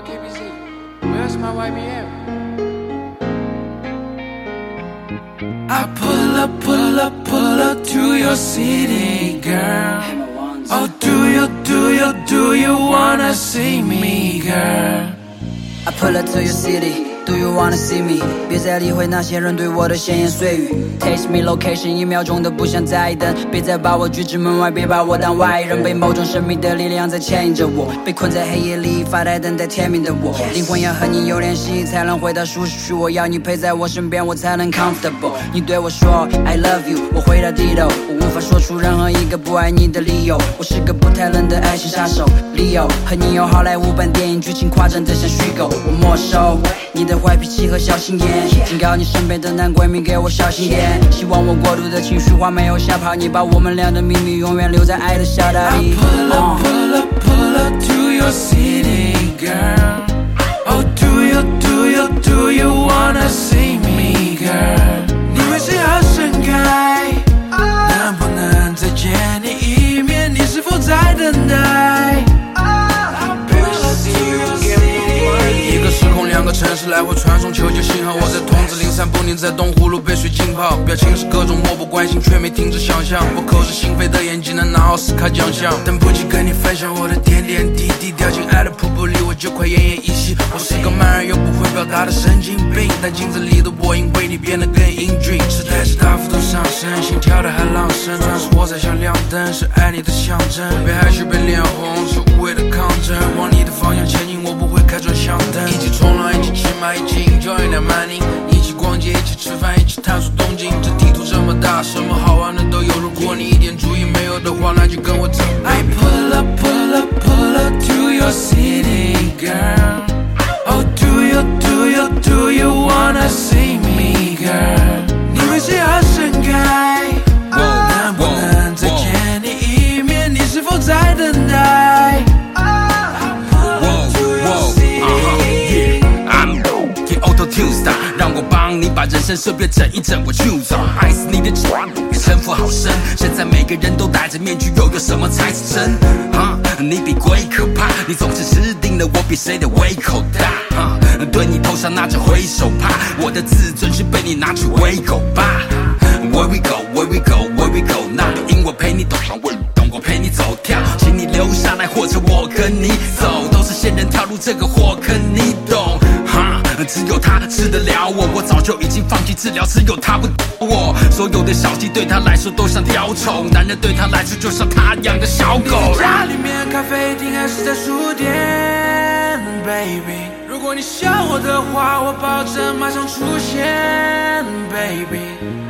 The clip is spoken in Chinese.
about KBC? Where's my YBM? I pull up, pull up, pull up to your city, girl. Oh, do you, do you, do you wanna see me, girl? I pull up to your city. Do you wanna see me？别再理会那些人对我的闲言碎语。Taste me location，一秒钟都不想再等。别再把我拒之门外，别把我当外人。被某种神秘的力量在牵引着我，被困在黑夜里发呆等待天明的我。灵魂要和你有联系，才能回到舒适区。我要你陪在我身边，我才能 comfortable。你对我说 I love you，我回到地头。我无法说出任何一个不爱你的理由。我是个不太冷的爱情杀手。理由和你有好莱坞版电影剧情，夸张的像虚构。我没收你的。坏脾气和小心眼，警告你身边的男闺蜜给我小心点。希望我过度的情绪化没有吓跑你，把我们俩的秘密永远留在爱的小岛里。Pull up, pull up, pull up to your city, 来回传送求救信号，我在筒子林散步，你在东湖路被水浸泡。表情是各种漠不关心，却没停止想象。我口是心非的演技能拿奥斯卡奖项，等不及跟你分享我的点点滴滴。掉进爱的瀑布里，我就快奄奄一息。我是个慢热又不会表达的神经病，但镜子里的我因为你变得更英俊。时代是大幅度上升，心跳的海浪声，专属我在像亮灯，是爱你的象征。被害羞被脸红，是无谓的抗争。往你的方向前进，我不会开转向灯。一起冲浪。一起骑马，一起 enjoy 那 money，一起逛街，一起吃饭，一起探索东京。这地图这么大，什么好玩的都有。如果你一点主意没有的话，那就跟我走。人生设备整一整，我就走。爱死你的船，城府好深。现在每个人都戴着面具，又有什么才是真？哈，你比鬼可怕，你总是吃定了我比谁的胃口大。哈，对你头上那只挥手帕，我的自尊是被你拿去喂狗吧。Where we go, where we go, where we go？那就因我陪你懂，我懂我陪你走跳，请你留下来，或者我跟你走，都是仙人跳入这个火坑，你懂？只有他治得了我，我早就已经放弃治疗，只有他不懂我。所有的小鸡对他来说都像条虫，男人对他来说就像他养的小狗。家里面、咖啡厅还是在书店，baby。如果你想我的话，我保证马上出现，baby。